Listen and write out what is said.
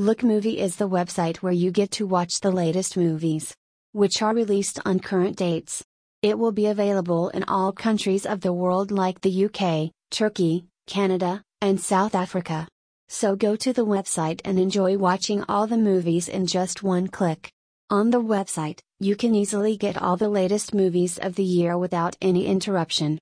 Look Movie is the website where you get to watch the latest movies, which are released on current dates. It will be available in all countries of the world like the UK, Turkey, Canada, and South Africa. So go to the website and enjoy watching all the movies in just one click. On the website, you can easily get all the latest movies of the year without any interruption.